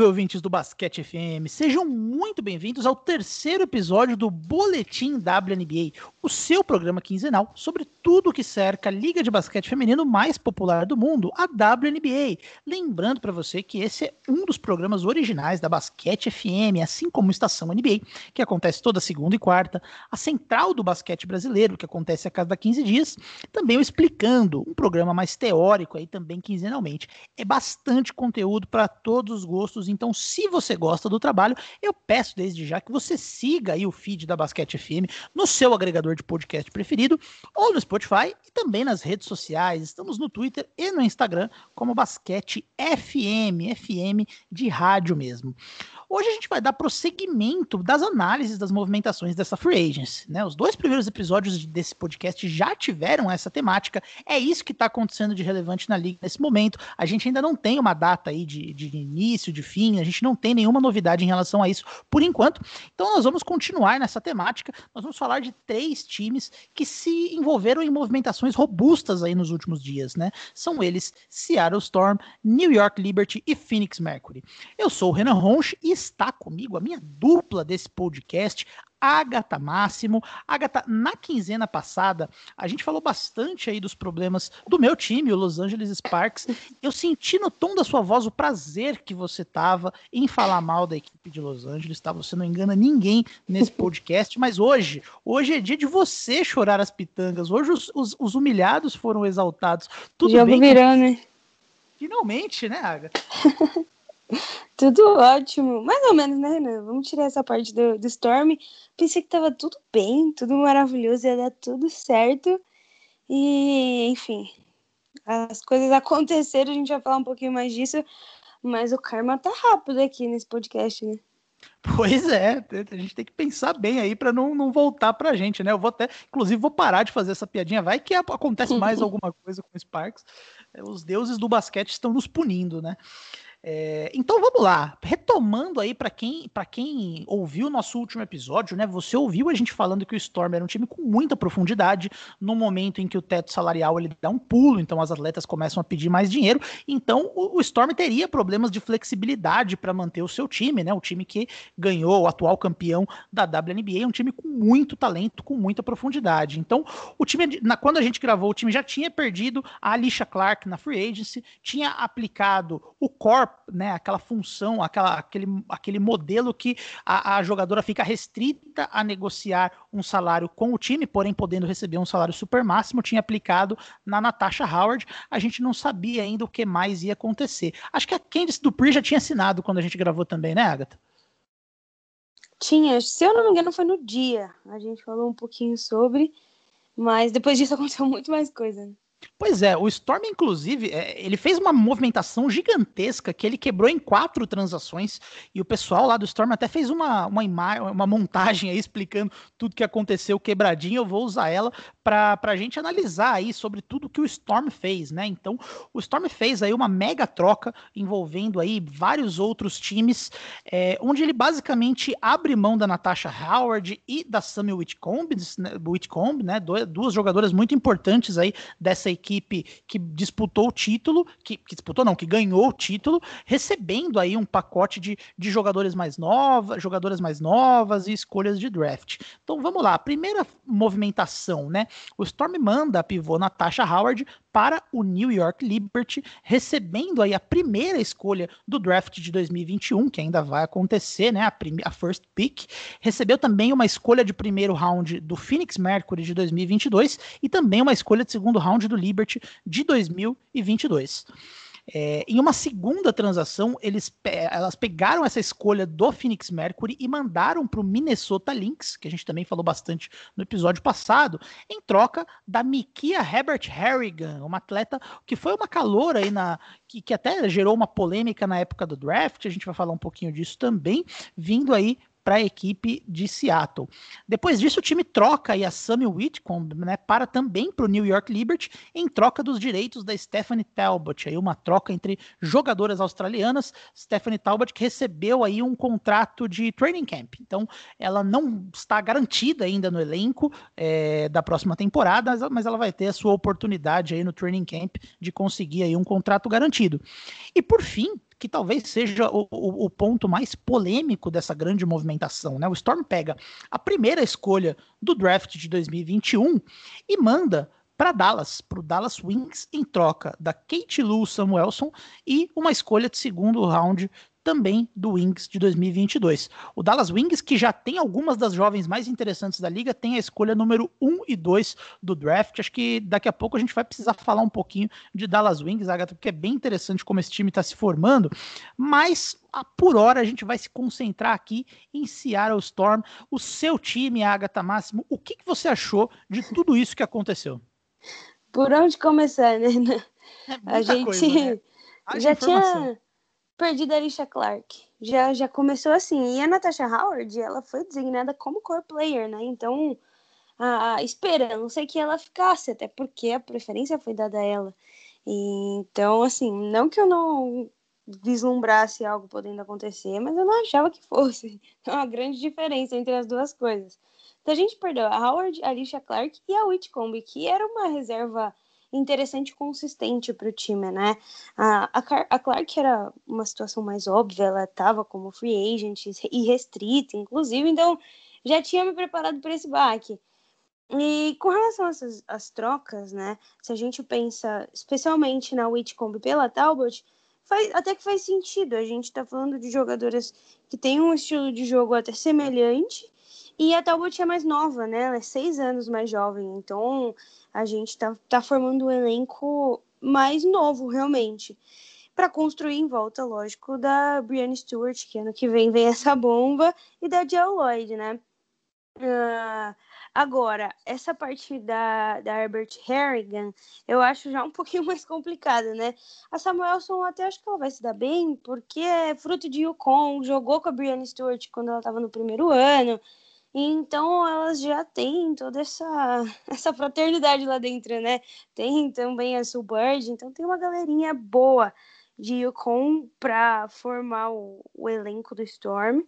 Salve, ouvintes do Basquete FM! Sejam muito bem-vindos ao terceiro episódio do Boletim WNBA, o seu programa quinzenal sobre tudo que cerca a liga de basquete feminino mais popular do mundo, a WNBA. Lembrando para você que esse é um dos programas originais da Basquete FM, assim como Estação NBA, que acontece toda segunda e quarta, a Central do Basquete Brasileiro, que acontece a cada 15 dias, também o Explicando, um programa mais teórico aí também quinzenalmente. É bastante conteúdo para todos os gostos, então se você gosta do trabalho, eu peço desde já que você siga aí o feed da Basquete FM no seu agregador de podcast preferido ou no Spotify e também nas redes sociais. Estamos no Twitter e no Instagram como Basquete FM, FM de rádio mesmo. Hoje a gente vai dar prosseguimento das análises das movimentações dessa free agency. Né? Os dois primeiros episódios desse podcast já tiveram essa temática. É isso que está acontecendo de relevante na liga nesse momento. A gente ainda não tem uma data aí de, de início, de fim, a gente não tem nenhuma novidade em relação a isso por enquanto. Então nós vamos continuar nessa temática. Nós vamos falar de três times que se envolveram em movimentações robustas aí nos últimos dias. Né? São eles Seattle Storm, New York Liberty e Phoenix Mercury. Eu sou o Renan Ronch e está comigo a minha dupla desse podcast, Agatha Máximo. Agatha, na quinzena passada, a gente falou bastante aí dos problemas do meu time, o Los Angeles Sparks. Eu senti no tom da sua voz o prazer que você tava em falar mal da equipe de Los Angeles, tá? Você não engana ninguém nesse podcast, mas hoje, hoje é dia de você chorar as pitangas. Hoje os, os, os humilhados foram exaltados. Tudo Jogo bem? virando, né? Finalmente, né, Agatha? Tudo ótimo. Mais ou menos, né, Renan? Vamos tirar essa parte do, do Storm. Pensei que tava tudo bem, tudo maravilhoso, ia dar tudo certo. E, enfim, as coisas aconteceram, a gente vai falar um pouquinho mais disso. Mas o karma tá rápido aqui nesse podcast, né? Pois é, a gente tem que pensar bem aí para não, não voltar pra gente, né? Eu vou até, inclusive, vou parar de fazer essa piadinha. Vai que acontece mais alguma coisa com o Sparks. Os deuses do basquete estão nos punindo, né? É, então vamos lá, retomando aí para quem para quem ouviu o nosso último episódio, né? Você ouviu a gente falando que o Storm era um time com muita profundidade no momento em que o teto salarial ele dá um pulo, então as atletas começam a pedir mais dinheiro, então o, o Storm teria problemas de flexibilidade para manter o seu time, né? O time que ganhou o atual campeão da WNBA, um time com muito talento, com muita profundidade. Então o time na, quando a gente gravou o time já tinha perdido a Alicia Clark na free agency, tinha aplicado o core né, aquela função, aquela, aquele, aquele modelo que a, a, jogadora fica restrita a negociar um salário com o time, porém podendo receber um salário super máximo, tinha aplicado na Natasha Howard. A gente não sabia ainda o que mais ia acontecer. Acho que a Candice Dupree já tinha assinado quando a gente gravou também, né, Agatha? Tinha, se eu não me engano, foi no dia. A gente falou um pouquinho sobre, mas depois disso aconteceu muito mais coisa. Né? Pois é, o Storm, inclusive, é, ele fez uma movimentação gigantesca que ele quebrou em quatro transações e o pessoal lá do Storm até fez uma, uma, uma montagem aí explicando tudo que aconteceu quebradinho. Eu vou usar ela para a gente analisar aí sobre tudo que o Storm fez, né? Então, o Storm fez aí uma mega troca envolvendo aí vários outros times, é, onde ele basicamente abre mão da Natasha Howard e da Samuel Whitcomb, né, Whitcomb, né? Duas jogadoras muito importantes aí dessa equipe que disputou o título, que, que, disputou não, que ganhou o título, recebendo aí um pacote de, de jogadores mais novas, jogadoras mais novas e escolhas de draft. Então vamos lá, primeira movimentação, né? O Storm manda a pivô Natasha Howard para o New York Liberty, recebendo aí a primeira escolha do draft de 2021, que ainda vai acontecer, né? A, a first pick. Recebeu também uma escolha de primeiro round do Phoenix Mercury de 2022 e também uma escolha de segundo round do Liberty de 2022. É, em uma segunda transação, eles, elas pegaram essa escolha do Phoenix Mercury e mandaram para o Minnesota Lynx, que a gente também falou bastante no episódio passado, em troca da Mikia Herbert Harrigan, uma atleta que foi uma calor aí na. Que, que até gerou uma polêmica na época do draft, a gente vai falar um pouquinho disso também, vindo aí para a equipe de Seattle. Depois disso, o time troca a Sammy Whitcomb né, para também para o New York Liberty em troca dos direitos da Stephanie Talbot. Aí uma troca entre jogadoras australianas. Stephanie Talbot que recebeu aí um contrato de training camp. Então, ela não está garantida ainda no elenco é, da próxima temporada, mas ela vai ter a sua oportunidade aí no training camp de conseguir aí um contrato garantido. E por fim, que talvez seja o, o, o, ponto mais polêmico dessa grande movimentação. Né? O Storm pega a primeira escolha do draft de 2021 e manda para Dallas, para o Dallas Wings, em troca da Kate Lou Samuelson e uma escolha de segundo round também do Wings de 2022. O Dallas Wings, que já tem algumas das jovens mais interessantes da liga, tem a escolha número 1 e 2 do draft. Acho que daqui a pouco a gente vai precisar falar um pouquinho de Dallas Wings, Agatha, porque é bem interessante como esse time está se formando, mas por hora a gente vai se concentrar aqui em Seattle Storm. O seu time, Agatha Máximo, o que, que você achou de tudo isso que aconteceu? Por onde começar, né? É a gente coisa, né? já tinha perdido a Alicia Clark. Já, já começou assim. E a Natasha Howard, ela foi designada como core player, né? Então, a, a esperança é que ela ficasse, até porque a preferência foi dada a ela. E, então, assim, não que eu não vislumbrasse algo podendo acontecer, mas eu não achava que fosse. É uma grande diferença entre as duas coisas. Então a gente perdeu a Howard, a Alicia Clark e a Whitcomb, que era uma reserva interessante e consistente para o time, né? A, a, a, Clark era uma situação mais óbvia, ela estava como free agent e restrita, inclusive, então já tinha me preparado para esse baque. E com relação a essas as trocas, né? Se a gente pensa especialmente na Whitcomb pela Talbot, faz, até que faz sentido. A gente está falando de jogadoras que têm um estilo de jogo até semelhante. E a Talbot é mais nova, né? Ela é seis anos mais jovem. Então a gente tá, tá formando um elenco mais novo, realmente. Para construir em volta, lógico, da Brianna Stewart, que ano que vem vem essa bomba, e da Jill Lloyd, né? Uh, agora, essa parte da, da Herbert Harrigan, eu acho já um pouquinho mais complicada, né? A Samuelson até acho que ela vai se dar bem, porque é fruto de Yukon, jogou com a Brianna Stewart quando ela estava no primeiro ano, então elas já têm toda essa, essa fraternidade lá dentro, né? Tem também a Subbird, então tem uma galerinha boa de Yukon para formar o, o, elenco do Storm.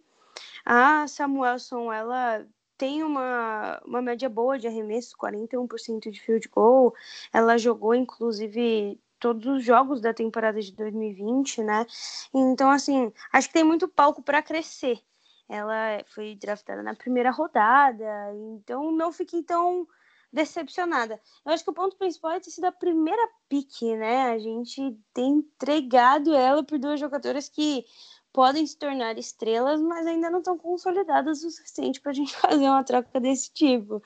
A Samuelson, ela tem uma, uma média boa de arremesso, 41% de field goal. Ela jogou, inclusive, todos os jogos da temporada de 2020, né? Então, assim, acho que tem muito palco para crescer ela foi draftada na primeira rodada, então não fiquei tão decepcionada. Eu acho que o ponto principal é ter sido a primeira pique, né? A gente tem entregado ela por duas jogadoras que podem se tornar estrelas, mas ainda não estão consolidadas o suficiente para a gente fazer uma troca desse tipo,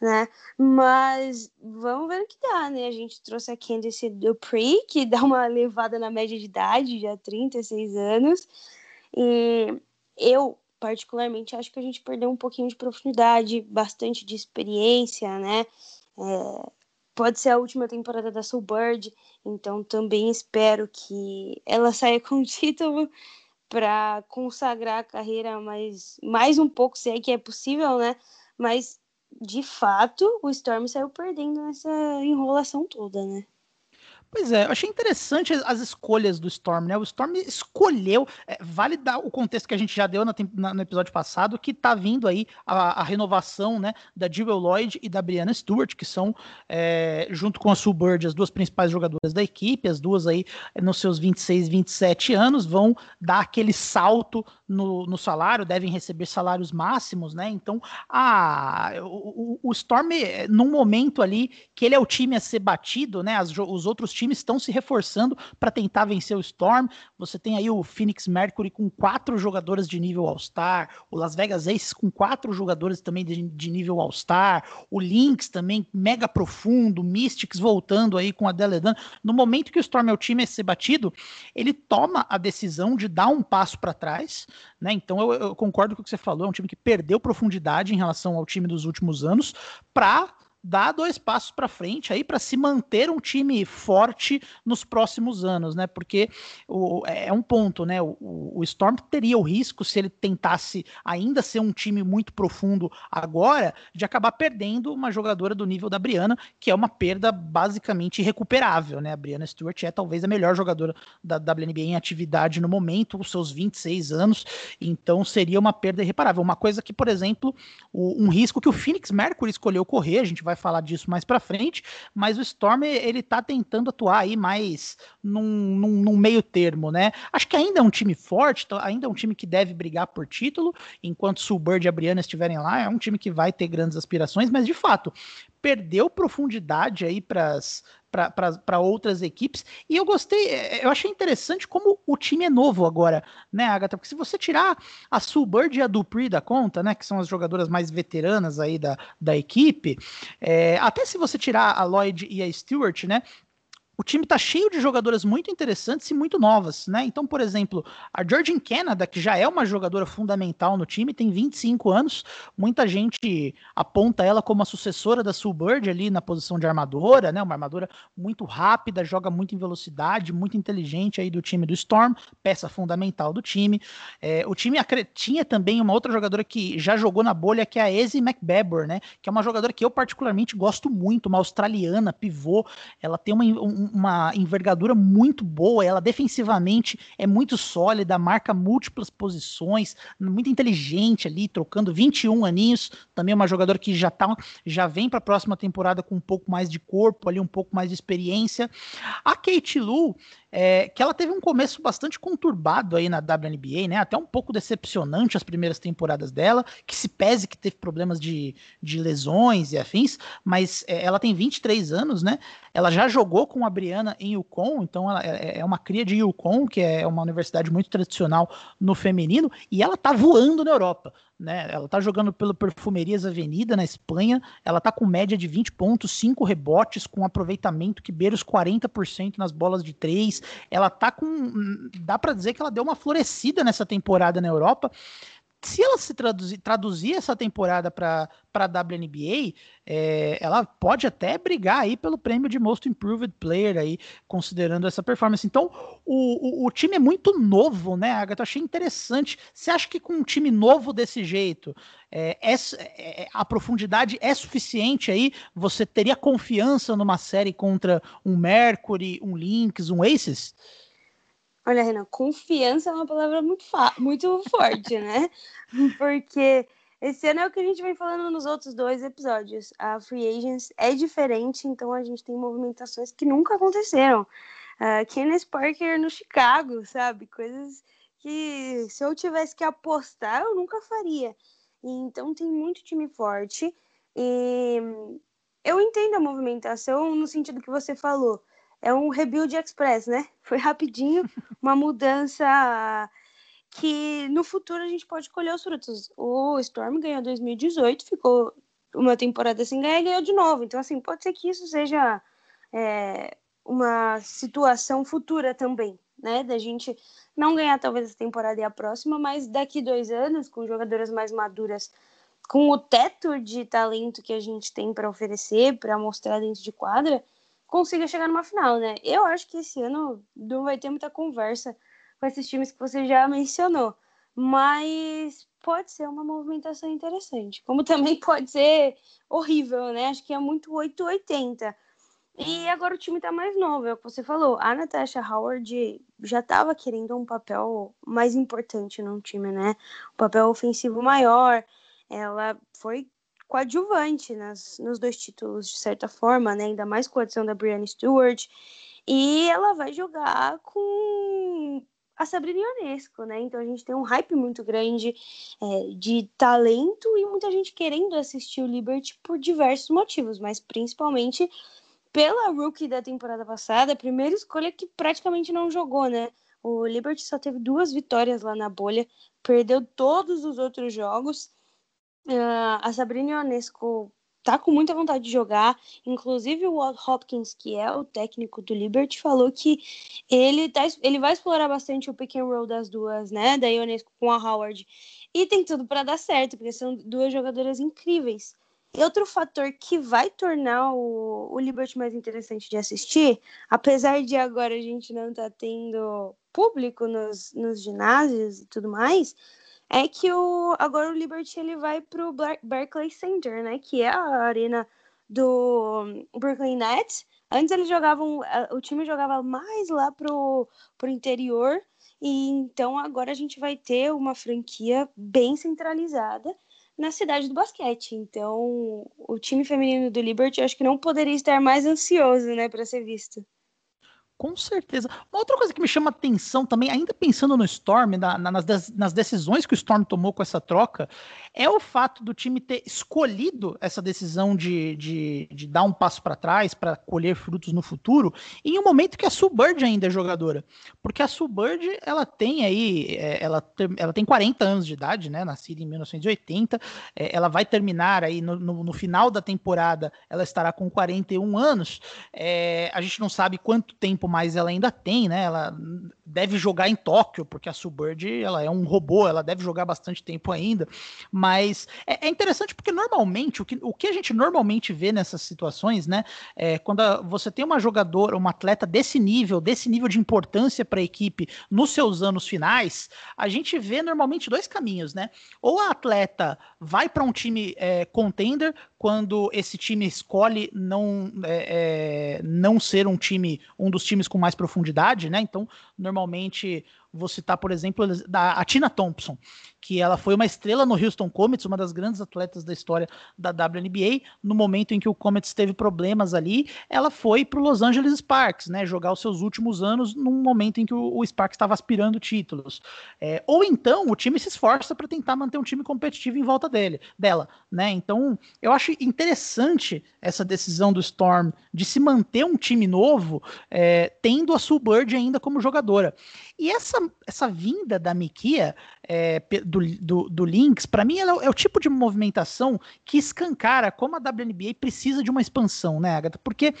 né? Mas vamos ver o que dá, né? A gente trouxe a Candice Dupree, que dá uma levada na média de idade, já 36 anos, e eu particularmente acho que a gente perdeu um pouquinho de profundidade, bastante de experiência, né? É, pode ser a última temporada da Soulbird, então também espero que ela saia com o título para consagrar a carreira mais, mais um pouco, se é que é possível, né? Mas de fato o Storm saiu perdendo nessa enrolação toda, né? Pois é, eu achei interessante as escolhas do Storm, né? O Storm escolheu, é, vale dar o contexto que a gente já deu na, na, no episódio passado, que tá vindo aí a, a renovação, né, da Jewel Lloyd e da Brianna Stewart, que são, é, junto com a Sue Bird, as duas principais jogadoras da equipe, as duas aí é, nos seus 26, 27 anos, vão dar aquele salto no, no salário, devem receber salários máximos, né? Então, a, o, o Storm, é, num momento ali que ele é o time a ser batido, né? As, os outros times estão se reforçando para tentar vencer o Storm. Você tem aí o Phoenix Mercury com quatro jogadoras de nível All-Star, o Las Vegas Aces com quatro jogadores também de, de nível All-Star, o Lynx também mega profundo, Mystics voltando aí com a Deledan. No momento que o Storm é o time a ser batido, ele toma a decisão de dar um passo para trás, né? Então eu, eu concordo com o que você falou, é um time que perdeu profundidade em relação ao time dos últimos anos para dar dois passos para frente aí para se manter um time forte nos próximos anos, né? Porque o, é um ponto, né? O, o, Storm teria o risco, se ele tentasse ainda ser um time muito profundo agora, de acabar perdendo uma jogadora do nível da Briana, que é uma perda basicamente irrecuperável, né? A Briana Stewart é talvez a melhor jogadora da WNBA em atividade no momento, os seus 26 anos, então seria uma perda irreparável. Uma coisa que, por exemplo, um risco que o Phoenix Mercury escolheu correr, a gente vai falar disso mais para frente, mas o Storm ele tá tentando atuar aí mais num, num, num, meio termo, né? Acho que ainda é um time forte, tá, ainda é um time que deve brigar por título, enquanto Sulbird e a Brianna estiverem lá, é um time que vai ter grandes aspirações, mas de fato, perdeu profundidade aí para para outras equipes. E eu gostei, é, eu achei interessante como o time é novo agora, né, Agatha? Porque se você tirar a Sulbird e a Dupree da conta, né, que são as jogadoras mais veteranas aí da, da equipe, é, até se você tirar a Lloyd e a Stewart, né, o time está cheio de jogadoras muito interessantes e muito novas, né? Então, por exemplo, a Georgian Canada, que já é uma jogadora fundamental no time, tem 25 anos. Muita gente aponta ela como a sucessora da Sulbird ali na posição de armadora, né? Uma armadora muito rápida, joga muito em velocidade, muito inteligente aí do time do Storm, peça fundamental do time. É, o time tinha também uma outra jogadora que já jogou na bolha, que é a Ezzy McBabor, né? Que é uma jogadora que eu particularmente gosto muito, uma australiana, pivô. Ela tem uma, um, uma envergadura muito boa, ela defensivamente é muito sólida, marca múltiplas posições, muito inteligente ali, trocando 21 aninhos, também é uma jogadora que já tá, já vem para a próxima temporada com um pouco mais de corpo ali, um pouco mais de experiência. A Kate Lu, é, que ela teve um começo bastante conturbado aí na WNBA, né? Até um pouco decepcionante as primeiras temporadas dela, que se pese que teve problemas de, de lesões e afins, mas é, ela tem 23 anos, né? Ela já jogou com a Briana em Yukon, então ela é, é uma cria de Yukon, que é uma universidade muito tradicional no feminino, e ela tá voando na Europa né? Ela tá jogando pelo Perfumerias Avenida na Espanha, ela tá com média de 20 pontos, 5 rebotes, com aproveitamento que beira os 40% nas bolas de 3. Ela tá com dá para dizer que ela deu uma florescida nessa temporada na Europa se ela se traduzir, traduzir essa temporada para a WNBA, é, ela pode até brigar aí pelo prêmio de Most Improved Player aí, considerando essa performance. Então, o, o, o time é muito novo, né, Agatha? Achei interessante. Você acha que com um time novo desse jeito, é, é, é, a profundidade é suficiente aí? Você teria confiança numa série contra um Mercury, um Lynx, um Aces? Olha, Renan, confiança é uma palavra muito, muito forte, né? Porque esse ano é o que a gente vem falando nos outros dois episódios. A Free Agents é diferente, então a gente tem movimentações que nunca aconteceram. Uh, Kenneth Parker no Chicago, sabe? Coisas que se eu tivesse que apostar, eu nunca faria. Então tem muito time forte. E eu entendo a movimentação no sentido que você falou é um rebuild express, né? Foi rapidinho, uma mudança que no futuro a gente pode colher os frutos. O Storm ganhou 2018, ficou uma temporada sem ganhar e ganhou de novo. Então, assim, pode ser que isso seja é, uma situação futura também, né? Da gente não ganhar talvez essa temporada e a próxima, mas daqui dois anos, com jogadoras mais maduras, com o teto de talento que a gente tem para oferecer, para mostrar dentro de quadra, consiga chegar numa final, né? Eu acho que esse ano não vai ter muita conversa com esses times que você já mencionou, mas pode ser uma movimentação interessante, como também pode ser horrível, né? Acho que é muito 880. E agora o time tá mais novo, é o que você falou. A Natasha Howard já estava querendo um papel mais importante no time, né? Um papel ofensivo maior. Ela foi coadjuvante nas, nos dois títulos, de certa forma, né? Ainda mais com a adição da Brianna Stewart. E ela vai jogar com a Sabrina Ionesco, né? Então a gente tem um hype muito grande é, de talento e muita gente querendo assistir o Liberty por diversos motivos, mas principalmente pela rookie da temporada passada, a primeira escolha que praticamente não jogou, né? O Liberty só teve duas vitórias lá na bolha, perdeu todos os outros jogos Uh, a Sabrina Ionesco tá com muita vontade de jogar. Inclusive o Walt Hopkins, que é o técnico do Liberty, falou que ele, tá, ele vai explorar bastante o pick and roll das duas, né? Da Ionesco com a Howard. E tem tudo para dar certo, porque são duas jogadoras incríveis. E outro fator que vai tornar o, o Liberty mais interessante de assistir, apesar de agora a gente não tá tendo público nos, nos ginásios e tudo mais, é que o, agora o Liberty ele vai pro Barclays Center, né? Que é a arena do Brooklyn Nets. Antes eles jogavam, o time jogava mais lá pro, pro interior, e então agora a gente vai ter uma franquia bem centralizada na cidade do basquete. Então, o time feminino do Liberty acho que não poderia estar mais ansioso, né, para ser visto. Com certeza. Uma outra coisa que me chama atenção também, ainda pensando no Storm, na, na, nas, nas, decisões que o Storm tomou com essa troca, é o fato do time ter escolhido essa decisão de, de, de dar um passo para trás para colher frutos no futuro, em um momento que a Subbird ainda é jogadora. Porque a Subbird, ela tem aí, é, ela, ela tem 40 anos de idade, né? Nascida em 1980, é, ela vai terminar aí no, no, no, final da temporada, ela estará com 41 anos. É, a gente não sabe quanto tempo mais ela ainda tem, né? Ela deve jogar em Tóquio, porque a Subbird ela é um robô, ela deve jogar bastante tempo ainda. Mas é, é interessante porque normalmente o que, o que a gente normalmente vê nessas situações, né? É quando a, você tem uma jogadora, uma atleta desse nível, desse nível de importância para a equipe nos seus anos finais, a gente vê normalmente dois caminhos, né? Ou a atleta vai para um time é, contender quando esse time escolhe não, é, é, não ser um time, um dos times com mais profundidade, né? Então, normalmente Vou citar, por exemplo, da, a Tina Thompson, que ela foi uma estrela no Houston Comets, uma das grandes atletas da história da WNBA. No momento em que o Comets teve problemas ali, ela foi para o Los Angeles Sparks, né, jogar os seus últimos anos num momento em que o, o Sparks estava aspirando títulos. É, ou então o time se esforça para tentar manter um time competitivo em volta dele, dela, né? Então eu acho interessante essa decisão do Storm de se manter um time novo, é, tendo a Sue Bird ainda como jogadora. E essa, essa vinda da Mikia é, do, do, do Lynx, para mim, ela é, é o tipo de movimentação que escancara como a WNBA precisa de uma expansão, né, Agatha? Porque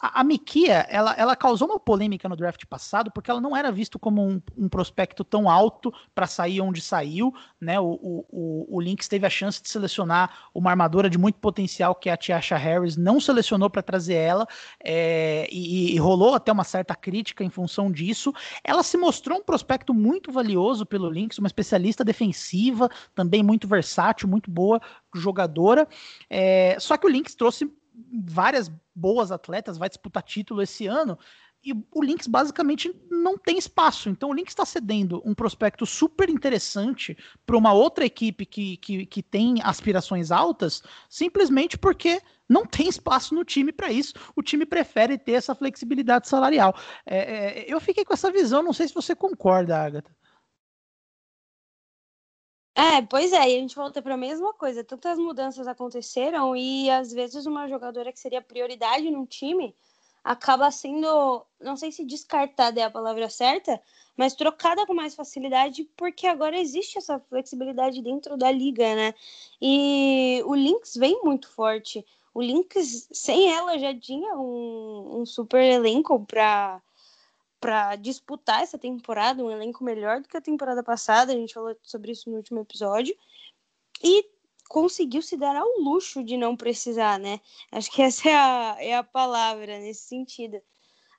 a, a Mikia, ela, ela causou uma polêmica no draft passado, porque ela não era visto como um, um prospecto tão alto para sair onde saiu, né? O, o, o, Lynx teve a chance de selecionar uma armadora de muito potencial, que é a Tiasha Harris, não selecionou para trazer ela, é, e, e rolou até uma certa crítica em função disso. Ela se mostrou um prospecto muito valioso pelo Lynx, uma especialista defensiva, também muito versátil, muito boa jogadora. É, só que o Lynx trouxe várias boas atletas, vai disputar título esse ano. E o Lynx basicamente não tem espaço. Então o Lynx está cedendo um prospecto super interessante para uma outra equipe que, que, que tem aspirações altas, simplesmente porque não tem espaço no time para isso. O time prefere ter essa flexibilidade salarial. É, é, eu fiquei com essa visão, não sei se você concorda, Agatha. É, pois é, e a gente volta para a mesma coisa. Tantas mudanças aconteceram e às vezes uma jogadora que seria prioridade num time acaba sendo, não sei se descartada é a palavra certa, mas trocada com mais facilidade porque agora existe essa flexibilidade dentro da liga, né? E o Lynx vem muito forte. O Lynx, sem ela, já tinha um, um super elenco para para disputar essa temporada, um elenco melhor do que a temporada passada, a gente falou sobre isso no último episódio, e conseguiu se dar ao luxo de não precisar, né? Acho que essa é a, é a palavra nesse sentido.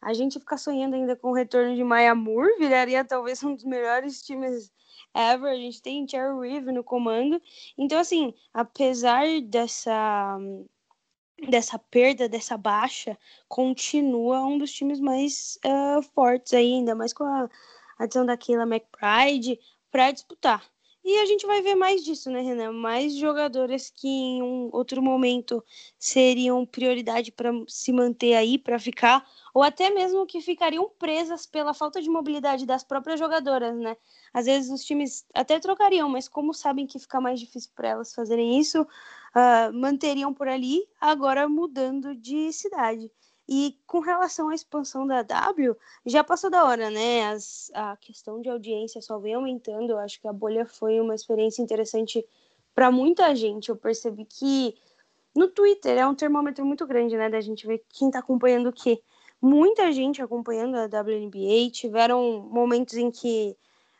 A gente ficar sonhando ainda com o retorno de Maya Moore, viraria talvez um dos melhores times ever. A gente tem Cherry Reeve no comando. Então, assim, apesar dessa dessa perda, dessa baixa, continua um dos times mais uh, fortes ainda, mais com a adição da Keila McBride para disputar. E a gente vai ver mais disso, né, Renan? Mais jogadoras que em um outro momento seriam prioridade para se manter aí, para ficar, ou até mesmo que ficariam presas pela falta de mobilidade das próprias jogadoras, né? Às vezes os times até trocariam, mas como sabem que fica mais difícil para elas fazerem isso, uh, manteriam por ali, agora mudando de cidade. E com relação à expansão da W, já passou da hora, né? As, a questão de audiência só vem aumentando. Eu acho que a bolha foi uma experiência interessante para muita gente. Eu percebi que no Twitter é um termômetro muito grande, né? Da gente ver quem está acompanhando o quê. Muita gente acompanhando a WNBA. Tiveram momentos em que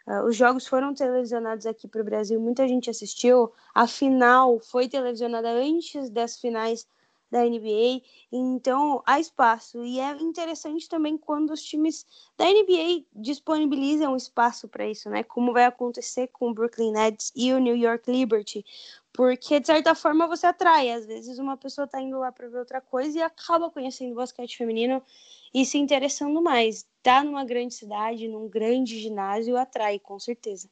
Uh, os jogos foram televisionados aqui para o Brasil, muita gente assistiu. A final foi televisionada antes das finais da NBA, então há espaço. E é interessante também quando os times da NBA disponibilizam espaço para isso, né? Como vai acontecer com o Brooklyn Nets e o New York Liberty, porque de certa forma você atrai. Às vezes uma pessoa está indo lá para ver outra coisa e acaba conhecendo o basquete feminino e se interessando mais. Tá numa grande cidade, num grande ginásio, atrai, com certeza.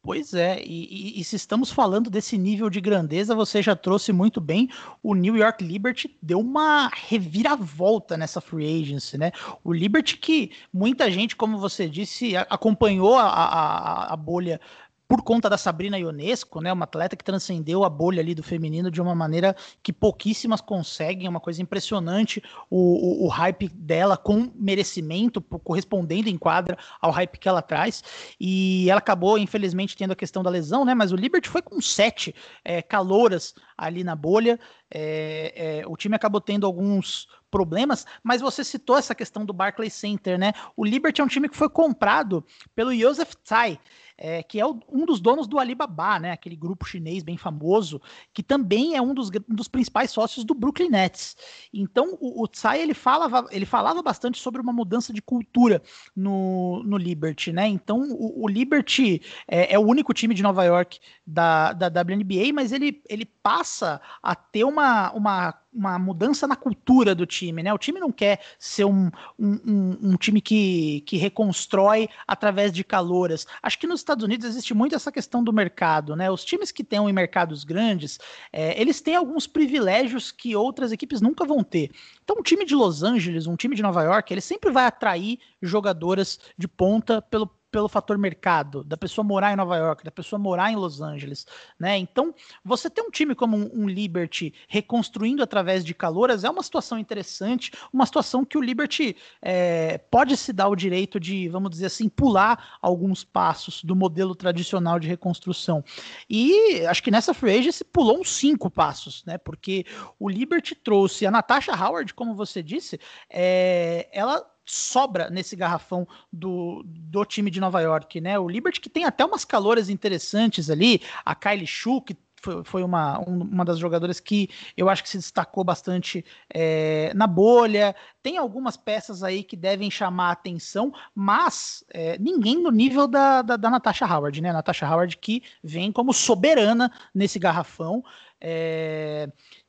Pois é, e, e, e, se estamos falando desse nível de grandeza, você já trouxe muito bem. O New York Liberty deu uma reviravolta nessa free agency, né? O Liberty que muita gente, como você disse, acompanhou a, a, a bolha por conta da Sabrina Ionesco, né, uma atleta que transcendeu a bolha ali do feminino de uma maneira que pouquíssimas conseguem, é uma coisa impressionante o, o, o hype dela com merecimento, correspondendo em quadra ao hype que ela traz, e ela acabou, infelizmente, tendo a questão da lesão, né, mas o Liberty foi com sete é, calouras ali na bolha, é, é, o time acabou tendo alguns problemas, mas você citou essa questão do Barclays Center, né, o Liberty é um time que foi comprado pelo Joseph Tsai, é, que é o, um dos donos do Alibaba, né, aquele grupo chinês bem famoso, que também é um dos, um dos principais sócios do Brooklyn Nets. Então, o, o Tsai, ele falava, ele falava bastante sobre uma mudança de cultura no, no Liberty, né? Então, o, o Liberty é, é, o único time de Nova York da, da WNBA, mas ele, ele passa a ter uma, uma uma mudança na cultura do time, né? O time não quer ser um, um, um, time que, que reconstrói através de caloras. Acho que nos Estados Unidos existe muito essa questão do mercado, né? Os times que têm em mercados grandes, é, eles têm alguns privilégios que outras equipes nunca vão ter. Então, um time de Los Angeles, um time de Nova York, ele sempre vai atrair jogadoras de ponta pelo pelo fator mercado, da pessoa morar em Nova York, da pessoa morar em Los Angeles, né? Então, você ter um time como um, um, Liberty reconstruindo através de caloras é uma situação interessante, uma situação que o Liberty é, pode se dar o direito de, vamos dizer assim, pular alguns passos do modelo tradicional de reconstrução. E acho que nessa free agency pulou uns cinco passos, né? Porque o Liberty trouxe a Natasha Howard, como você disse, é, ela sobra nesse garrafão do, do time de Nova York, né? O Liberty que tem até umas caloras interessantes ali, a Kylie Shu, que foi, uma, uma das jogadoras que eu acho que se destacou bastante é, na bolha. Tem algumas peças aí que devem chamar a atenção, mas é, ninguém no nível da, da, da Natasha Howard, né? Natasha Howard que vem como soberana nesse garrafão. É,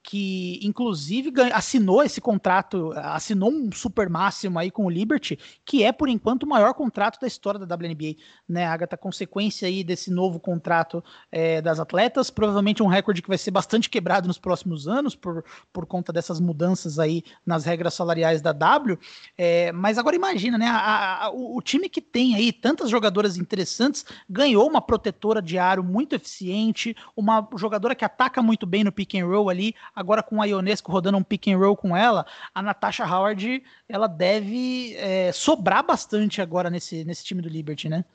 que inclusive assinou esse contrato, assinou um super máximo aí com o Liberty, que é por enquanto o maior contrato da história da WNBA, né, Agatha? Consequência aí desse novo contrato é, das atletas, provavelmente um recorde que vai ser bastante quebrado nos próximos anos por, por conta dessas mudanças aí nas regras salariais da W. É, mas agora imagina, né? A, a, o, o time que tem aí tantas jogadoras interessantes ganhou uma protetora de aro muito eficiente, uma jogadora que ataca muito bem no pick and roll ali agora com a Ionesco rodando um pick and roll com ela, a Natasha Howard ela deve é, sobrar bastante agora nesse, nesse time do Liberty, né?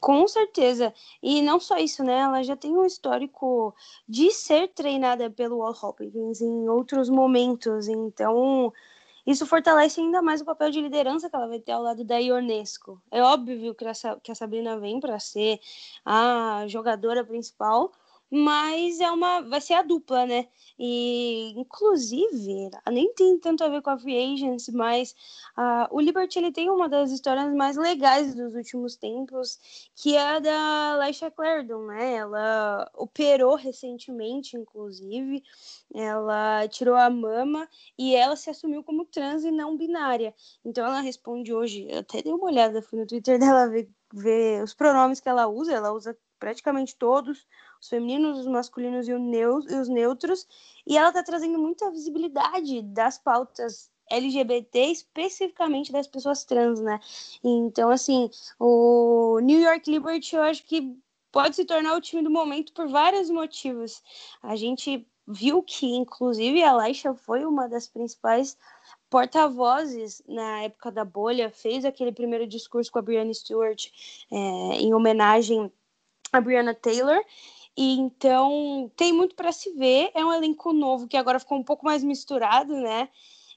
Com certeza. E não só isso, né? Ela já tem um histórico de ser treinada pelo Wall Hopkins em outros momentos. Então, isso fortalece ainda mais o papel de liderança que ela vai ter ao lado da Ionesco. É óbvio que a Sabrina vem para ser a jogadora principal, mas é uma vai ser a dupla, né? E inclusive, nem tem tanto a ver com a Free Agents, mas uh, o Liberty ele tem uma das histórias mais legais dos últimos tempos, que é a da Laisha Clarendon, né? Ela operou recentemente, inclusive, ela tirou a mama e ela se assumiu como trans e não binária. Então ela responde hoje, até dei uma olhada, fui no Twitter dela ver, ver os pronomes que ela usa, ela usa praticamente todos os femininos, os masculinos e, e os neutros, e ela está trazendo muita visibilidade das pautas LGBT, especificamente das pessoas trans, né? Então, assim, o New York Liberty eu acho que pode se tornar o time do momento por vários motivos. A gente viu que, inclusive, a Laisha foi uma das principais porta-vozes na época da bolha, fez aquele primeiro discurso com a Brianna Stewart é, em homenagem a Brianna Taylor. E então tem muito para se ver. É um elenco novo que agora ficou um pouco mais misturado, né?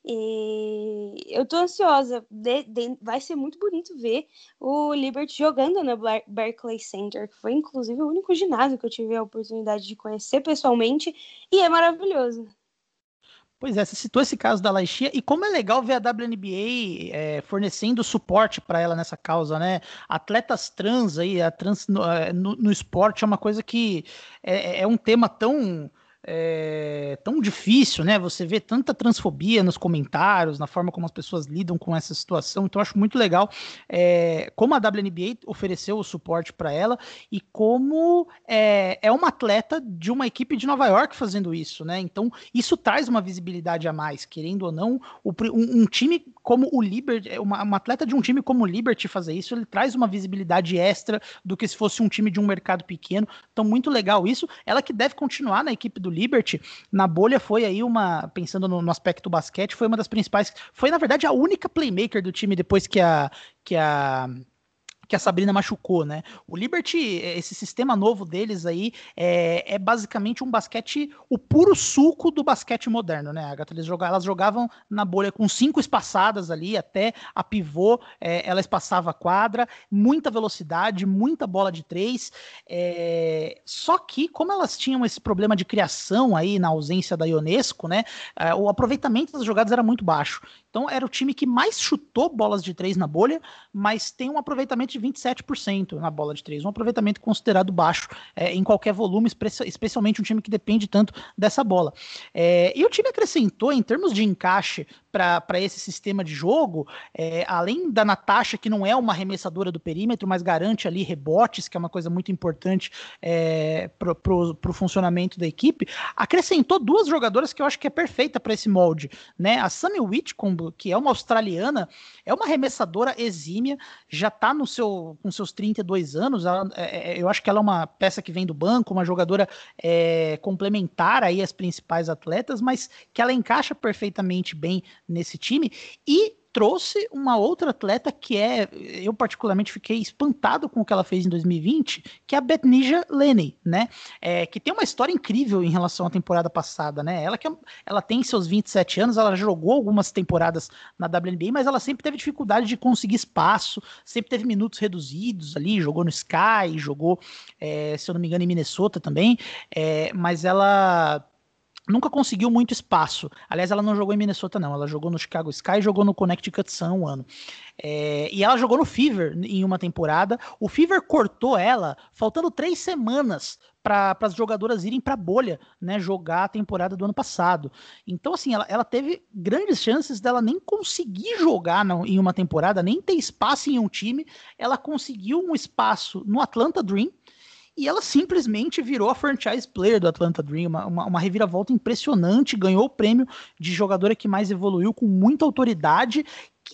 E eu tô ansiosa. De, de, vai ser muito bonito ver o Liberty jogando no Bar Barclays Center, que foi inclusive o único ginásio que eu tive a oportunidade de conhecer pessoalmente, e é maravilhoso. Pois é, você citou esse caso da Laixia e como é legal ver a WNBA é, fornecendo suporte para ela nessa causa, né? Atletas trans aí, a trans no, é, no, no esporte é uma coisa que é, é um tema tão é, tão difícil, né? Você vê tanta transfobia nos comentários, na forma como as pessoas lidam com essa situação. Então, acho muito legal é, como a WNBA ofereceu o suporte para ela e como é, é uma atleta de uma equipe de Nova York fazendo isso, né? Então, isso traz uma visibilidade a mais, querendo ou não. O, um, um, time como o Liberty, uma, uma atleta de um time como o Liberty fazer isso, ele traz uma visibilidade extra do que se fosse um time de um mercado pequeno. Então, muito legal isso. Ela que deve continuar na equipe do Liberty, na bolha foi aí uma, pensando no, no aspecto basquete, foi uma das principais, foi na verdade a única playmaker do time depois que a que a que a Sabrina machucou, né? O Liberty, esse sistema novo deles aí, é, é basicamente um basquete, o puro suco do basquete moderno, né, Agatha? Eles jogavam, elas jogavam na bolha com cinco espaçadas ali, até a pivô, é, ela espaçava a quadra, muita velocidade, muita bola de três. É, só que, como elas tinham esse problema de criação aí na ausência da Ionesco, né? É, o aproveitamento das jogadas era muito baixo. Então era o time que mais chutou bolas de três na bolha, mas tem um aproveitamento de 27% na bola de três, um aproveitamento considerado baixo é, em qualquer volume, especialmente um time que depende tanto dessa bola. É, e o time acrescentou, em termos de encaixe para esse sistema de jogo, é, além da Natasha, que não é uma arremessadora do perímetro, mas garante ali rebotes, que é uma coisa muito importante é, para o funcionamento da equipe, acrescentou duas jogadoras que eu acho que é perfeita para esse molde. Né? A Sammy Whitcomb, que é uma australiana, é uma arremessadora exímia, já está no seu, com seus 32 anos, ela, é, é, eu acho que ela é uma peça que vem do banco, uma jogadora é, complementar aí às principais atletas, mas que ela encaixa perfeitamente bem nesse time. E trouxe uma outra atleta que é, eu particularmente fiquei espantado com o que ela fez em 2020, que é a Betnija Lenny, né? É, que tem uma história incrível em relação à temporada passada, né? Ela que é, ela tem seus 27 anos, ela jogou algumas temporadas na WNBA, mas ela sempre teve dificuldade de conseguir espaço, sempre teve minutos reduzidos ali, jogou no Sky, jogou, é, se eu não me engano, em Minnesota também, é, mas ela nunca conseguiu muito espaço. Aliás, ela não jogou em Minnesota, não. Ela jogou no Chicago Sky e jogou no Connecticut Sun um ano. É, e ela jogou no Fever em uma temporada. O Fever cortou ela faltando três semanas para as jogadoras irem para a bolha, né, jogar a temporada do ano passado. Então, assim, ela, ela teve grandes chances dela nem conseguir jogar em uma temporada, nem ter espaço em um time. Ela conseguiu um espaço no Atlanta Dream, e ela simplesmente virou a franchise player do Atlanta Dream, uma, uma, uma, reviravolta impressionante, ganhou o prêmio de jogadora que mais evoluiu com muita autoridade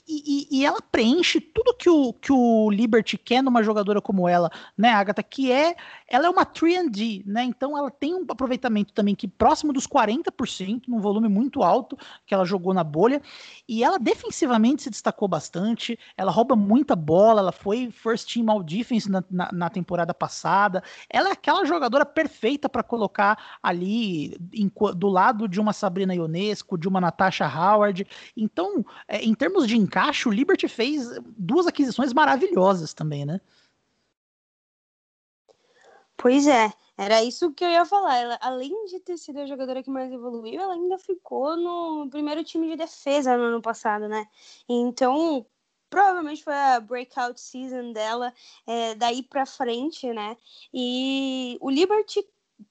e, e, ela preenche tudo que o, que o Liberty quer numa jogadora como ela, né, Agatha? Que é, ela é uma 3D, né? Então ela tem um aproveitamento também que próximo dos 40%, num volume muito alto que ela jogou na bolha, e ela defensivamente se destacou bastante, ela rouba muita bola, ela foi first team all defense na, na, na temporada passada, ela é aquela jogadora perfeita para colocar ali em, do lado de uma Sabrina Ionesco, de uma Natasha Howard, então, é, em termos de encaixe, o Liberty fez duas aquisições maravilhosas também, né? Pois é, era isso que eu ia falar. Ela, além de ter sido a jogadora que mais evoluiu, ela ainda ficou no primeiro time de defesa no ano passado, né? Então, provavelmente foi a breakout season dela é, daí para frente, né? E o Liberty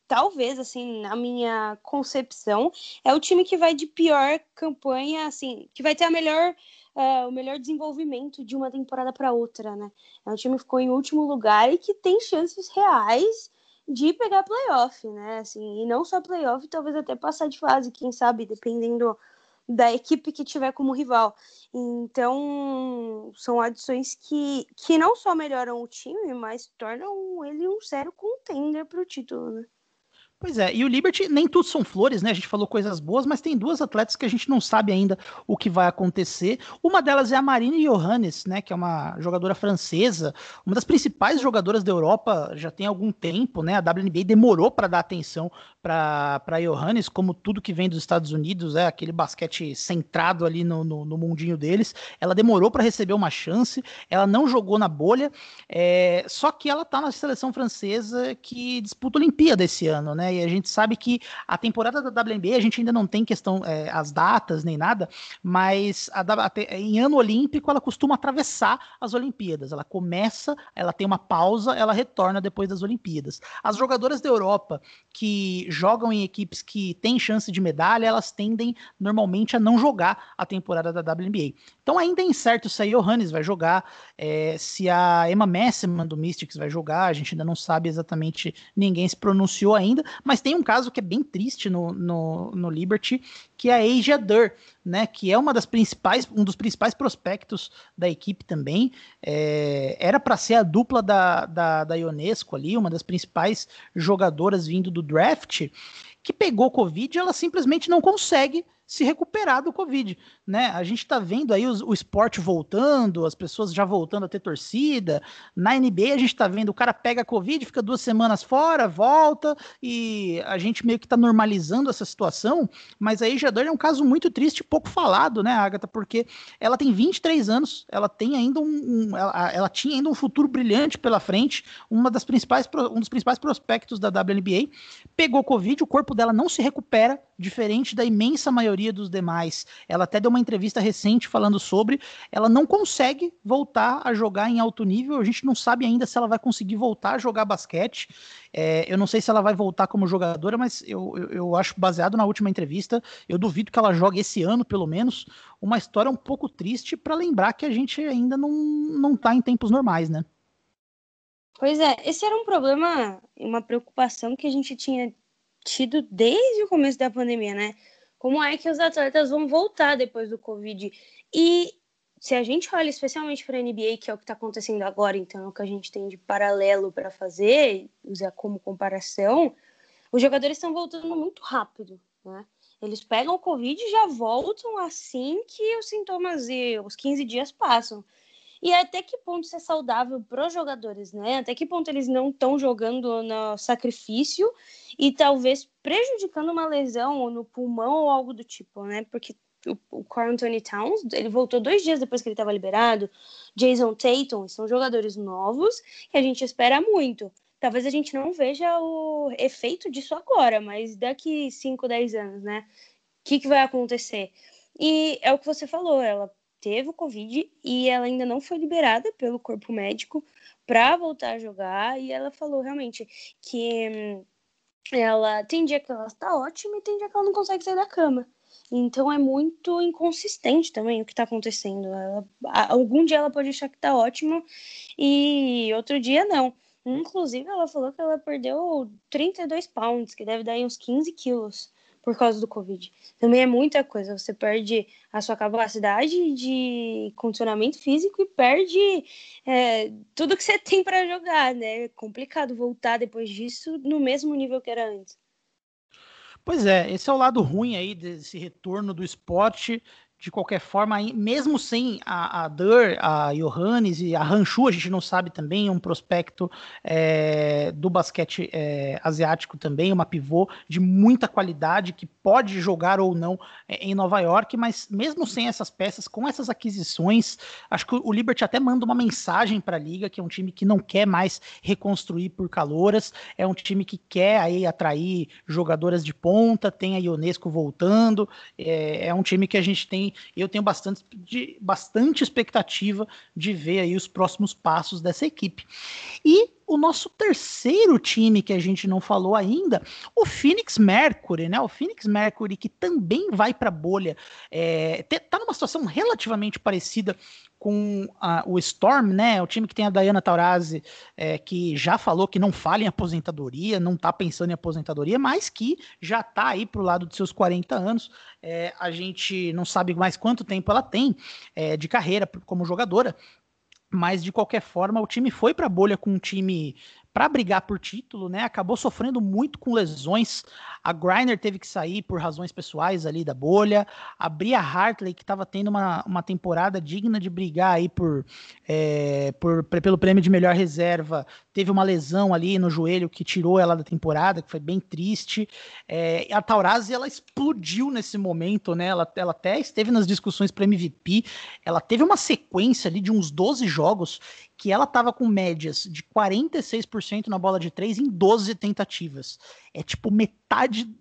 talvez, assim, na minha concepção, é o time que vai de pior campanha, assim, que vai ter a melhor é, o melhor desenvolvimento de uma temporada para outra, né? É um time que ficou em último lugar e que tem chances reais de pegar playoff, né? Assim, e não só playoff, talvez até passar de fase, quem sabe, dependendo da equipe que tiver como rival. Então, são adições que, que não só melhoram o time, mas tornam ele um sério contender para o título, né? Pois é, e o Liberty nem tudo são flores, né? A gente falou coisas boas, mas tem duas atletas que a gente não sabe ainda o que vai acontecer. Uma delas é a Marine Johannes, né? Que é uma jogadora francesa, uma das principais jogadoras da Europa já tem algum tempo, né? A WNBA demorou para dar atenção para Johannes, como tudo que vem dos Estados Unidos, é aquele basquete centrado ali no, no, no mundinho deles. Ela demorou para receber uma chance, ela não jogou na bolha, é, só que ela tá na seleção francesa que disputa a Olimpíada esse ano, né? E a gente sabe que a temporada da WNBA, a gente ainda não tem questão, é, as datas nem nada, mas a, a, em ano olímpico ela costuma atravessar as Olimpíadas. Ela começa, ela tem uma pausa, ela retorna depois das Olimpíadas. As jogadoras da Europa que jogam em equipes que têm chance de medalha, elas tendem normalmente a não jogar a temporada da WNBA. Então ainda é incerto se a Johannes vai jogar, é, se a Emma Messman do Mystics vai jogar, a gente ainda não sabe exatamente, ninguém se pronunciou ainda, mas tem um caso que é bem triste no, no, no Liberty, que é a Asia Durr, né, que é uma das principais, um dos principais prospectos da equipe também. É, era para ser a dupla da, da, da Ionesco ali, uma das principais jogadoras vindo do draft, que pegou Covid, ela simplesmente não consegue se recuperar do Covid, né? A gente tá vendo aí o, esporte voltando, as pessoas já voltando a ter torcida. Na NBA a gente tá vendo o cara pega Covid, fica duas semanas fora, volta e a gente meio que tá normalizando essa situação. Mas aí Jador é um caso muito triste, pouco falado, né, Agatha? Porque ela tem 23 anos, ela tem ainda um, um ela, ela, tinha ainda um futuro brilhante pela frente, uma das principais, um dos principais prospectos da WNBA. Pegou Covid, o corpo dela não se recupera, diferente da imensa maioria dos demais. Ela até deu uma entrevista recente falando sobre, ela não consegue voltar a jogar em alto nível, a gente não sabe ainda se ela vai conseguir voltar a jogar basquete. É, eu não sei se ela vai voltar como jogadora, mas eu, eu, eu, acho, baseado na última entrevista, eu duvido que ela jogue esse ano, pelo menos, uma história um pouco triste para lembrar que a gente ainda não, não tá em tempos normais, né? Pois é, esse era um problema, uma preocupação que a gente tinha tido desde o começo da pandemia, né? Como é que os atletas vão voltar depois do Covid? E se a gente olha especialmente para a NBA, que é o que está acontecendo agora, então é o que a gente tem de paralelo para fazer, usar como comparação, os jogadores estão voltando muito rápido, né? Eles pegam o Covid e já voltam assim que os sintomas e os 15 dias passam. E até que ponto isso é saudável para os jogadores, né? Até que ponto eles não estão jogando no sacrifício e talvez prejudicando uma lesão no pulmão ou algo do tipo, né? Porque o, o Anthony Towns, ele voltou dois dias depois que ele estava liberado. Jason Tatum, são jogadores novos que a gente espera muito. Talvez a gente não veja o efeito disso agora, mas daqui 5, 10 anos, né? O que, que vai acontecer? E é o que você falou, ela teve o Covid e ela ainda não foi liberada pelo corpo médico para voltar a jogar. E ela falou realmente que hum, ela tem dia que ela está ótima e tem dia que ela não consegue sair da cama. Então é muito inconsistente também o que está acontecendo. Ela, algum dia ela pode achar que está ótimo e outro dia não. Inclusive, ela falou que ela perdeu 32 pounds, que deve dar uns 15 quilos por causa do Covid. Também é muita coisa. Você perde a sua capacidade de condicionamento físico e perde é, tudo que você tem para jogar, né? É complicado voltar depois disso no mesmo nível que era antes. Pois é, esse é o lado ruim aí desse retorno do esporte de qualquer forma, mesmo sem a, a Dur, a Johannes e a Ranchu, a gente não sabe também, um prospecto é, do basquete é, asiático também, uma pivô de muita qualidade que pode jogar ou não é, em Nova York, mas mesmo sem essas peças, com essas aquisições, acho que o Liberty até manda uma mensagem para a liga, que é um time que não quer mais reconstruir por caloras, é um time que quer aí atrair jogadoras de ponta, tem a Ionesco voltando, é, é um time que a gente tem eu tenho bastante, de, bastante expectativa de ver aí os próximos passos dessa equipe. E o nosso terceiro time que a gente não falou ainda, o Phoenix Mercury, né? O Phoenix Mercury que também vai para a bolha, é, tá numa situação relativamente parecida com a, o Storm, né? O time que tem a Diana Taurasi, é, que já falou que não fala em aposentadoria, não tá pensando em aposentadoria, mas que já tá aí pro lado dos seus 40 anos. É, a gente não sabe mais quanto tempo ela tem é, de carreira como jogadora, mas de qualquer forma o time foi para a bolha com um time para brigar por título, né? Acabou sofrendo muito com lesões. A Griner teve que sair por razões pessoais ali da bolha. A Bria Hartley, que estava tendo uma, uma temporada digna de brigar aí por, é, por, pelo prêmio de melhor reserva, teve uma lesão ali no joelho que tirou ela da temporada, que foi bem triste. É, a Taurasi, ela explodiu nesse momento, né? Ela, ela até esteve nas discussões para MVP. Ela teve uma sequência ali de uns 12 jogos que ela estava com médias de 46% na bola de três em 12 tentativas. É tipo metade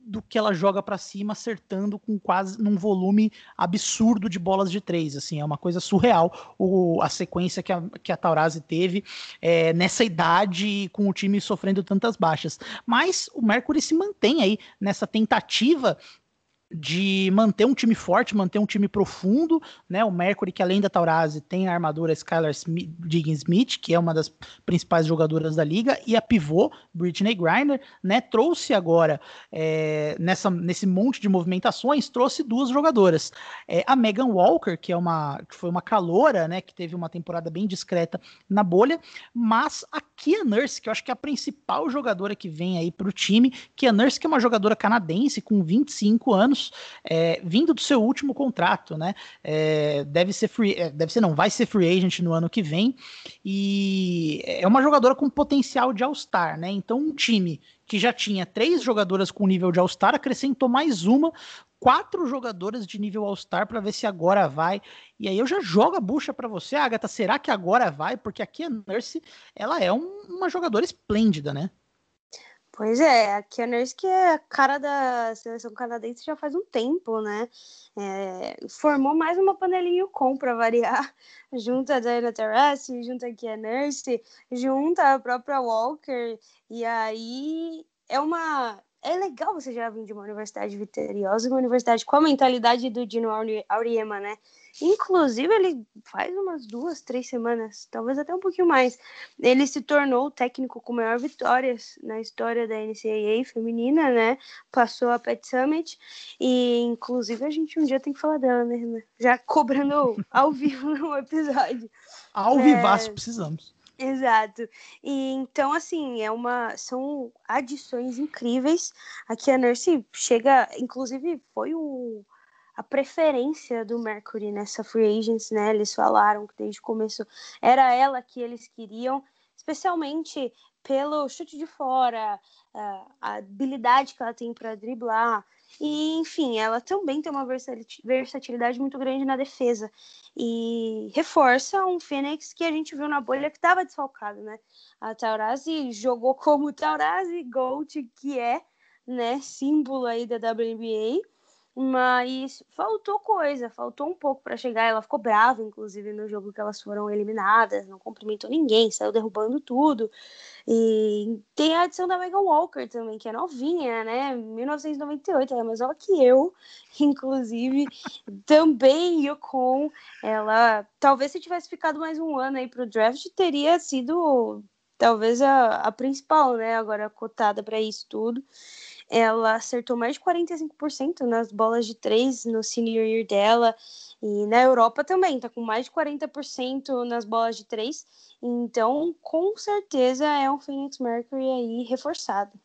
do que ela joga para cima, acertando com quase num volume absurdo de bolas de três. Assim, é uma coisa surreal o, a sequência que a, que a Taurasi teve é, nessa idade, com o time sofrendo tantas baixas. Mas o Mercury se mantém aí nessa tentativa de manter um time forte, manter um time profundo, né? O Mercury, que além da Taurasi, tem a armadura Skylar Diggins Smith, que é uma das principais jogadoras da liga, e a pivô, Britney Griner, né? Trouxe agora, é, nessa, nesse monte de movimentações, trouxe duas jogadoras. É, a Megan Walker, que é uma que foi uma caloura, né? Que teve uma temporada bem discreta na bolha, mas a Kia Nurse, que eu acho que é a principal jogadora que vem aí para o time, Kia Nurse, que é uma jogadora canadense com 25 anos, é, vindo do seu último contrato, né? É, deve ser free, é, deve ser não, vai ser free agent no ano que vem e é uma jogadora com potencial de All-Star, né? Então um time que já tinha três jogadoras com nível de All-Star acrescentou mais uma quatro jogadoras de nível All-Star para ver se agora vai. E aí eu já jogo a bucha para você, Agatha. Será que agora vai? Porque aqui a Nurse, ela é um, uma jogadora esplêndida, né? Pois é, a Nurse que é a cara da seleção canadense já faz um tempo, né? É, formou mais uma panelinha com para variar, junto a Diana Taurasi, junto a Kia Nurse, junto a própria Walker, e aí é uma é legal você já vir de uma universidade vitoriosa, uma universidade com a mentalidade do Dino Auriema, né? Inclusive, ele faz umas duas, três semanas, talvez até um pouquinho mais, ele se tornou o técnico com maior vitórias na história da NCAA feminina, né? Passou a Pet Summit e, inclusive, a gente um dia tem que falar dela, né? Já cobrando ao vivo no episódio. Ao é... vivaço, precisamos. Exato. E então, assim, é uma. São adições incríveis. Aqui a Nurse chega, inclusive, foi o, a preferência do Mercury nessa free agents, né? Eles falaram que desde o começo era ela que eles queriam, especialmente pelo chute de fora, a habilidade que ela tem para driblar. E, enfim, ela também tem uma versatilidade muito grande na defesa. E reforça um Fênix que a gente viu na bolha que estava desfalcado, né? A Taurasi jogou como Taurasi Gold, que é, né, símbolo aí da WNBA. Mas faltou coisa, faltou um pouco para chegar. Ela ficou brava, inclusive, no jogo que elas foram eliminadas, não cumprimentou ninguém, saiu derrubando tudo. E tem a adição da Megan Walker também, que é novinha, né? 1998, ela é mais nova que eu, inclusive. também Yukon, ela talvez se tivesse ficado mais um ano aí pro draft, teria sido talvez a, a principal, né? Agora cotada para isso tudo. Ela acertou mais de 45% nas bolas de três no senior year dela. E na Europa também, tá com mais de 40% nas bolas de três. Então, com certeza é um Phoenix Mercury aí reforçado.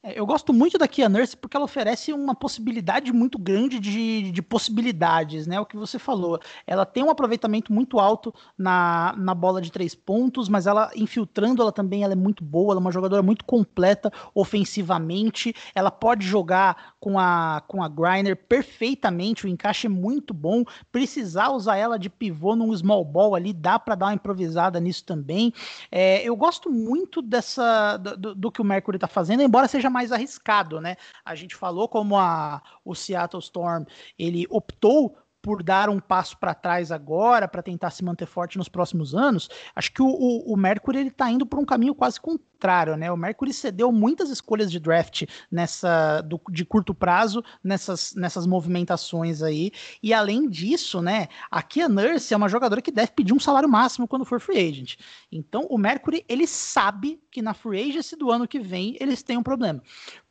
É, eu gosto muito da Kia Nurse porque ela oferece uma possibilidade muito grande de, de possibilidades, né? O que você falou. Ela tem um aproveitamento muito alto na, na bola de três pontos, mas ela infiltrando ela também ela é muito boa, ela é uma jogadora muito completa ofensivamente. Ela pode jogar com a, com a Griner perfeitamente, o encaixe é muito bom. Precisar usar ela de pivô num small ball ali, dá para dar uma improvisada nisso também. É, eu gosto muito dessa do, do que o Mercury está fazendo, embora seja seja mais arriscado, né? A gente falou como a, o Seattle Storm ele optou por dar um passo para trás agora para tentar se manter forte nos próximos anos, acho que o, o, o Mercury ele está indo por um caminho quase contrário, né? O Mercury cedeu muitas escolhas de draft nessa do, de curto prazo nessas, nessas movimentações aí. E além disso, né? A Nurse é uma jogadora que deve pedir um salário máximo quando for free agent. Então o Mercury ele sabe que na free agency do ano que vem eles têm um problema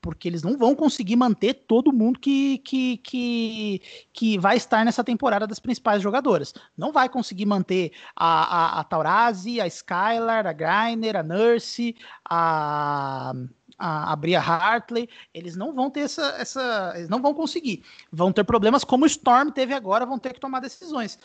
porque eles não vão conseguir manter todo mundo que, que, que, que vai estar nessa temporada das principais jogadoras. Não vai conseguir manter a, a, a Taurasi, a Skylar, a Griner, a Nurse, a, a, a Bria Hartley, eles não vão ter essa, essa. Eles não vão conseguir. Vão ter problemas como o Storm teve agora, vão ter que tomar decisões.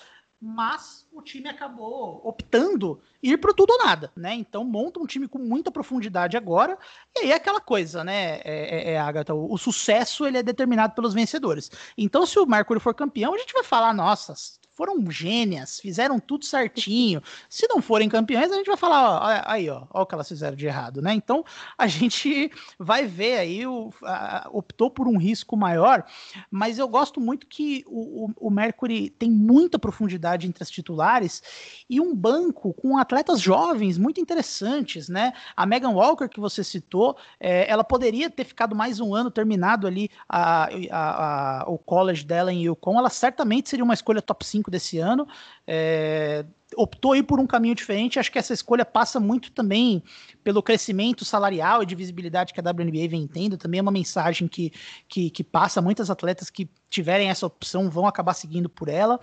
Mas o time acabou optando ir pro tudo ou nada, né? Então monta um time com muita profundidade agora, e aí é aquela coisa, né, é, é, é Agatha, o, o, sucesso ele é determinado pelos vencedores. Então se o Mercury for campeão, a gente vai falar, nossa, foram gênias, fizeram tudo certinho. Se não forem campeões, a gente vai falar, ó, aí, ó, ó o que elas fizeram de errado, né? Então a gente vai ver aí, o, a, optou por um risco maior, mas eu gosto muito que o, o, o Mercury tem muita profundidade entre as titulares e um banco com atletas jovens muito interessantes, né? A Megan Walker, que você citou, é, ela poderia ter ficado mais um ano terminado ali a, a, a, o college dela em Yukon, ela certamente seria uma escolha top 5 desse ano. É, optou ir por um caminho diferente. Acho que essa escolha passa muito também pelo crescimento salarial e de visibilidade que a WNBA vem tendo. Também é uma mensagem que, que, que passa. Muitas atletas que tiverem essa opção vão acabar seguindo por ela.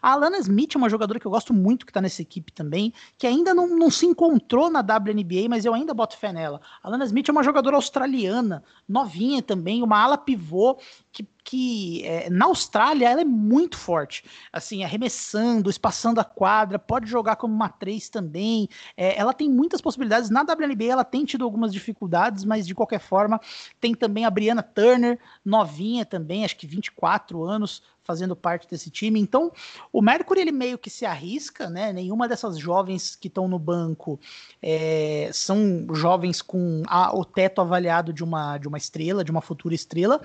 A Alana Smith é uma jogadora que eu gosto muito que está nessa equipe também, que ainda não, não se encontrou na WNBA, mas eu ainda boto fé nela. A Alana Smith é uma jogadora australiana, novinha também, uma ala pivô que, que é, na Austrália ela é muito forte, assim, arremessando, espaçando a quadra, pode jogar como uma 3 também. É, ela tem muitas possibilidades. Na WNBA ela tem tido algumas dificuldades, mas de qualquer forma tem também a Brianna Turner, novinha também, acho que 24 anos, fazendo parte desse time. Então, o Mercury ele meio que se arrisca, né? Nenhuma dessas jovens que estão no banco é, são jovens com a, o teto avaliado de uma, de uma estrela, de uma futura estrela,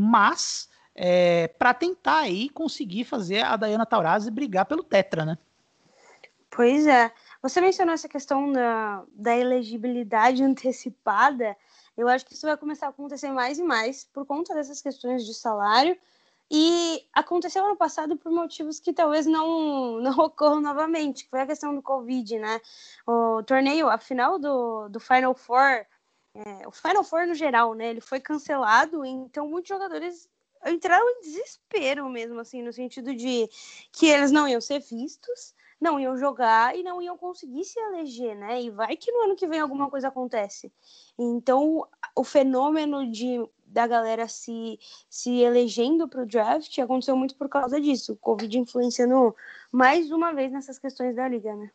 mas é, para tentar aí conseguir fazer a Dayana Taurasi brigar pelo Tetra, né? Pois é. Você mencionou essa questão da, da elegibilidade antecipada. Eu acho que isso vai começar a acontecer mais e mais por conta dessas questões de salário. E aconteceu ano passado por motivos que talvez não, não ocorram novamente, que foi a questão do Covid, né? O torneio, a final do, do Final Four, é, o Final Four no geral, né? Ele foi cancelado, então muitos jogadores entraram em desespero mesmo, assim, no sentido de que eles não iam ser vistos não iam jogar e não iam conseguir se eleger, né? E vai que no ano que vem alguma coisa acontece. Então, o fenômeno de da galera se, se elegendo para o draft aconteceu muito por causa disso. O Covid influenciando mais uma vez nessas questões da liga, né?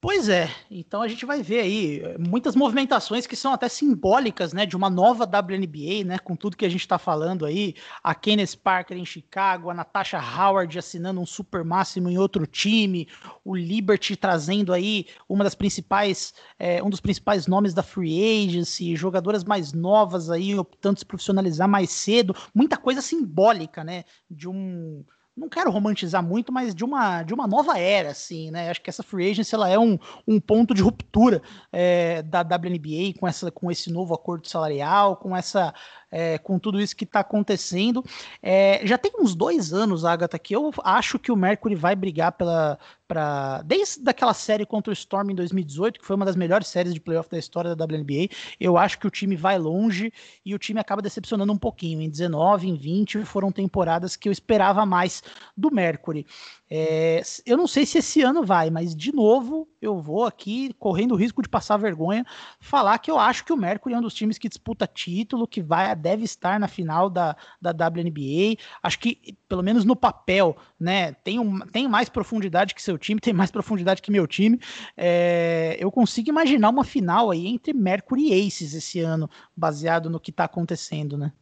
Pois é, então a gente vai ver aí eh, muitas movimentações que são até simbólicas, né, de uma nova WNBA, né, com tudo que a gente está falando aí, a Kenneth Parker em Chicago, a Natasha Howard assinando um super máximo em outro time, o Liberty trazendo aí uma das principais, é, um dos principais nomes da free agency, jogadoras mais novas aí optando se profissionalizar mais cedo, muita coisa simbólica, né, de um não quero romantizar muito, mas de uma, de uma nova era, assim, né? Acho que essa free agency ela é um, um ponto de ruptura é, da WNBA com, essa, com esse novo acordo salarial, com essa é, com tudo isso que está acontecendo. É, já tem uns dois anos, Agatha, que eu acho que o Mercury vai brigar pela. Pra, desde aquela série contra o Storm em 2018, que foi uma das melhores séries de playoff da história da WNBA, eu acho que o time vai longe e o time acaba decepcionando um pouquinho. Em 19, em 20, foram temporadas que eu esperava mais do Mercury. É, eu não sei se esse ano vai, mas de novo eu vou aqui, correndo o risco de passar vergonha, falar que eu acho que o Mercury é um dos times que disputa título, que vai, deve estar na final da, da WNBA. Acho que, pelo menos no papel, né, tem, um, tem mais profundidade que seu time, tem mais profundidade que meu time. É, eu consigo imaginar uma final aí entre Mercury e Aces esse ano, baseado no que está acontecendo, né?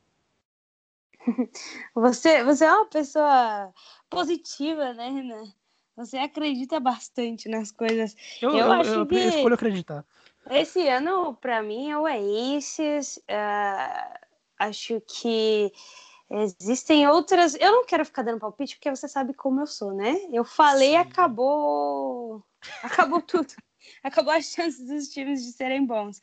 Você, você é uma pessoa positiva, né, Renan? Você acredita bastante nas coisas. Eu, eu, eu acho eu, que eu escolho acreditar. Esse ano, para mim, é o Aces. Uh, acho que existem outras. Eu não quero ficar dando palpite, porque você sabe como eu sou, né? Eu falei, Sim. acabou. Acabou tudo. acabou as chances dos times de serem bons.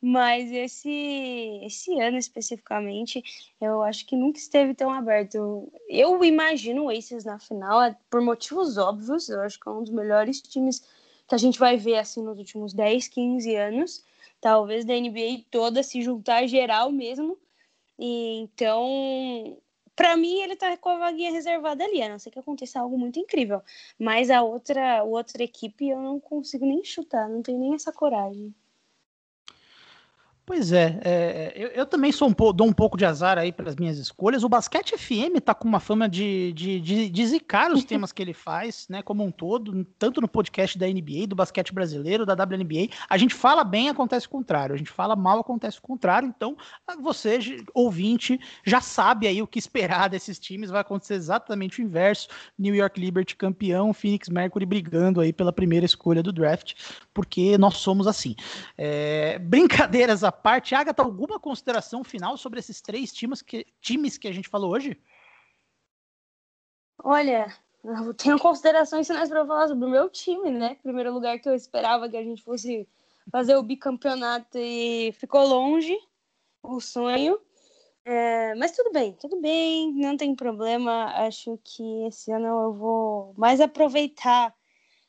Mas esse, esse ano especificamente, eu acho que nunca esteve tão aberto. Eu imagino o Aces na final, é por motivos óbvios. Eu acho que é um dos melhores times que a gente vai ver assim nos últimos 10, 15 anos. Talvez da NBA toda se juntar geral mesmo. E, então, para mim, ele tá com a vaguinha reservada ali, a não ser que aconteça algo muito incrível. Mas a outra, a outra equipe eu não consigo nem chutar, não tenho nem essa coragem. Pois é, é eu, eu, também sou um dou um pouco de azar aí para as minhas escolhas. O Basquete FM tá com uma fama de, de, de, de zicar os temas que ele faz, né, como um todo, tanto no podcast da NBA, do basquete brasileiro, da WNBA. A gente fala bem, acontece o contrário. A gente fala mal, acontece o contrário. Então, você, ouvinte, já sabe aí o que esperar desses times. Vai acontecer exatamente o inverso. New York Liberty campeão, Phoenix Mercury brigando aí pela primeira escolha do draft, porque nós somos assim. É, brincadeiras à parte, Agatha, alguma consideração final sobre esses três times que, times que a gente falou hoje? Olha, eu tenho considerações finais para falar sobre o meu time, né? Primeiro lugar que eu esperava que a gente fosse fazer o bicampeonato e ficou longe o sonho. É, mas tudo bem, tudo bem, não tem problema. Acho que esse ano eu vou mais aproveitar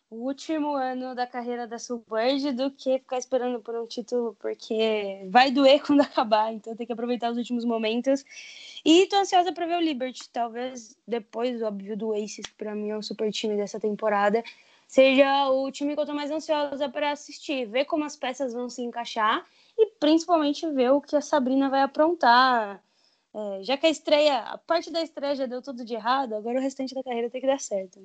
o último ano da carreira da Sulbird do que ficar esperando por um título, porque vai doer quando acabar, então tem que aproveitar os últimos momentos. E tô ansiosa para ver o Liberty, talvez depois, óbvio, do Aces, que para mim é um super time dessa temporada, seja o time que eu tô mais ansiosa para assistir, ver como as peças vão se encaixar e principalmente ver o que a Sabrina vai aprontar. É, já que a estreia, a parte da estreia já deu tudo de errado, agora o restante da carreira tem que dar certo.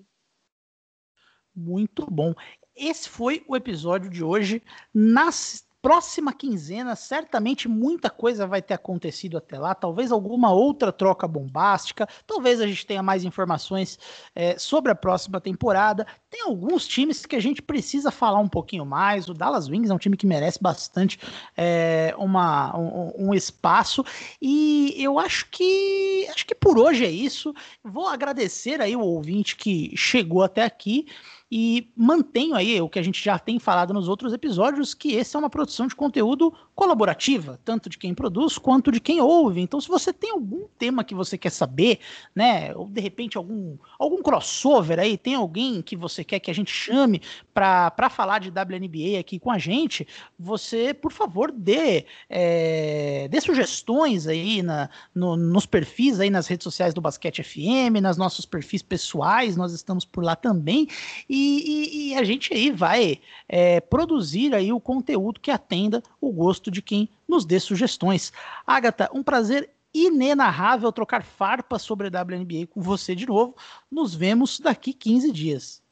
Muito bom. Esse foi o episódio de hoje. Nas próxima quinzena, certamente muita coisa vai ter acontecido até lá. Talvez alguma outra troca bombástica. Talvez a gente tenha mais informações é, sobre a próxima temporada. Tem alguns times que a gente precisa falar um pouquinho mais. O Dallas Wings é um time que merece bastante é, uma, um, um espaço. E eu acho que acho que por hoje é isso. Vou agradecer aí o ouvinte que chegou até aqui. E mantenho aí o que a gente já tem falado nos outros episódios, que esse é uma produção de conteúdo colaborativa, tanto de quem produz quanto de quem ouve. Então, se você tem algum tema que você quer saber, né, ou de repente algum, algum crossover aí, tem alguém que você quer que a gente chame para falar de WNBA aqui com a gente, você, por favor, dê, é, dê sugestões aí na, no, nos perfis aí nas redes sociais do Basquete FM, nas nossos perfis pessoais, nós estamos por lá também. E e, e, a gente aí vai é, produzir aí o conteúdo que atenda o gosto de quem nos dê sugestões. Agatha, um prazer inenarrável trocar farpas sobre a WNBA com você de novo. Nos vemos daqui 15 dias.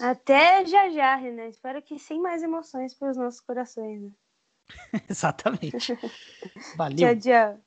Até já já, Renan. Espero que sem mais emoções para os nossos corações. Né? Exatamente. Valeu. tchau, tchau.